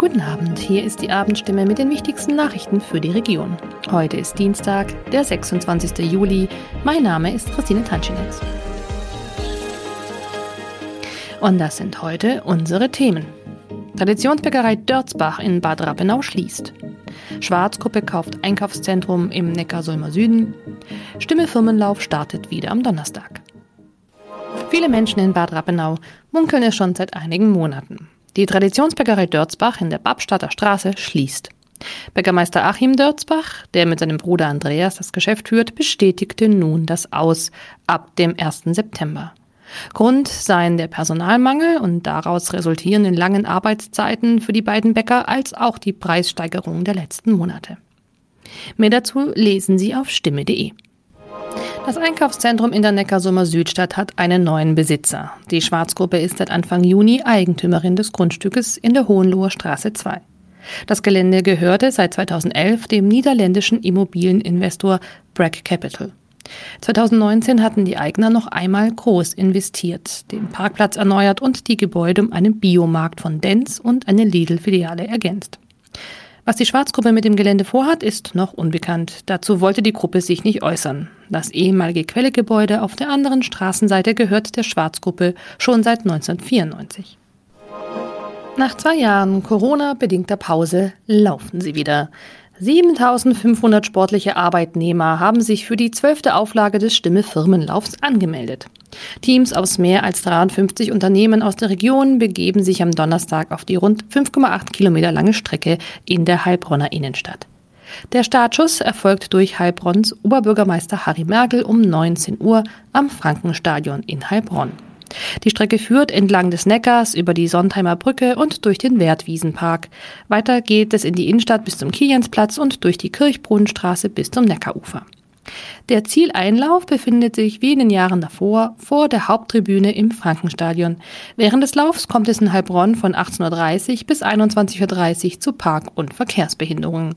Guten Abend, hier ist die Abendstimme mit den wichtigsten Nachrichten für die Region. Heute ist Dienstag, der 26. Juli. Mein Name ist Christine Tanschinetz. Und das sind heute unsere Themen. Traditionsbäckerei Dörzbach in Bad Rappenau schließt. Schwarzgruppe kauft Einkaufszentrum im Neckarsulmer Süden. Stimme Firmenlauf startet wieder am Donnerstag. Viele Menschen in Bad Rappenau munkeln es schon seit einigen Monaten. Die Traditionsbäckerei Dörzbach in der Babstadter Straße schließt. Bäckermeister Achim Dörzbach, der mit seinem Bruder Andreas das Geschäft führt, bestätigte nun das Aus ab dem 1. September. Grund seien der Personalmangel und daraus resultierenden langen Arbeitszeiten für die beiden Bäcker als auch die Preissteigerung der letzten Monate. Mehr dazu lesen Sie auf stimme.de. Das Einkaufszentrum in der Neckarsumer Südstadt hat einen neuen Besitzer. Die Schwarzgruppe ist seit Anfang Juni Eigentümerin des Grundstückes in der Hohenloher Straße 2. Das Gelände gehörte seit 2011 dem niederländischen Immobilieninvestor Brack Capital. 2019 hatten die Eigner noch einmal groß investiert, den Parkplatz erneuert und die Gebäude um einen Biomarkt von Dens und eine Lidl-Filiale ergänzt. Was die Schwarzgruppe mit dem Gelände vorhat, ist noch unbekannt. Dazu wollte die Gruppe sich nicht äußern. Das ehemalige Quellegebäude auf der anderen Straßenseite gehört der Schwarzgruppe schon seit 1994. Nach zwei Jahren Corona-bedingter Pause laufen sie wieder. 7500 sportliche Arbeitnehmer haben sich für die zwölfte Auflage des Stimme Firmenlaufs angemeldet. Teams aus mehr als 53 Unternehmen aus der Region begeben sich am Donnerstag auf die rund 5,8 Kilometer lange Strecke in der Heilbronner Innenstadt. Der Startschuss erfolgt durch Heilbronns Oberbürgermeister Harry Merkel um 19 Uhr am Frankenstadion in Heilbronn. Die Strecke führt entlang des Neckars über die Sontheimer Brücke und durch den Wertwiesenpark. Weiter geht es in die Innenstadt bis zum Kiliansplatz und durch die Kirchbrunnenstraße bis zum Neckarufer. Der Zieleinlauf befindet sich wie in den Jahren davor vor der Haupttribüne im Frankenstadion. Während des Laufs kommt es in Heilbronn von 18.30 Uhr bis 21.30 Uhr zu Park- und Verkehrsbehinderungen.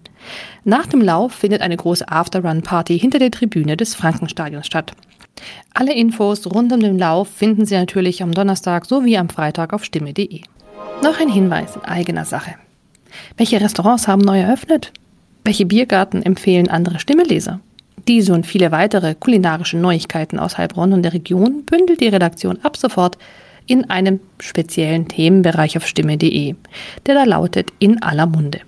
Nach dem Lauf findet eine große Afterrun-Party hinter der Tribüne des Frankenstadions statt. Alle Infos rund um den Lauf finden Sie natürlich am Donnerstag sowie am Freitag auf stimme.de. Noch ein Hinweis in eigener Sache. Welche Restaurants haben neu eröffnet? Welche Biergarten empfehlen andere Stimmeleser? Diese und viele weitere kulinarische Neuigkeiten aus Heilbronn und der Region bündelt die Redaktion ab sofort in einem speziellen Themenbereich auf stimme.de, der da lautet in aller Munde.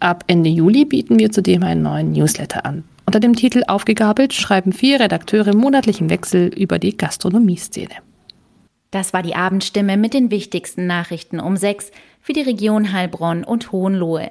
Ab Ende Juli bieten wir zudem einen neuen Newsletter an. Unter dem Titel Aufgegabelt schreiben vier Redakteure im monatlichen Wechsel über die Gastronomieszene. Das war die Abendstimme mit den wichtigsten Nachrichten um sechs für die Region Heilbronn und Hohenlohe.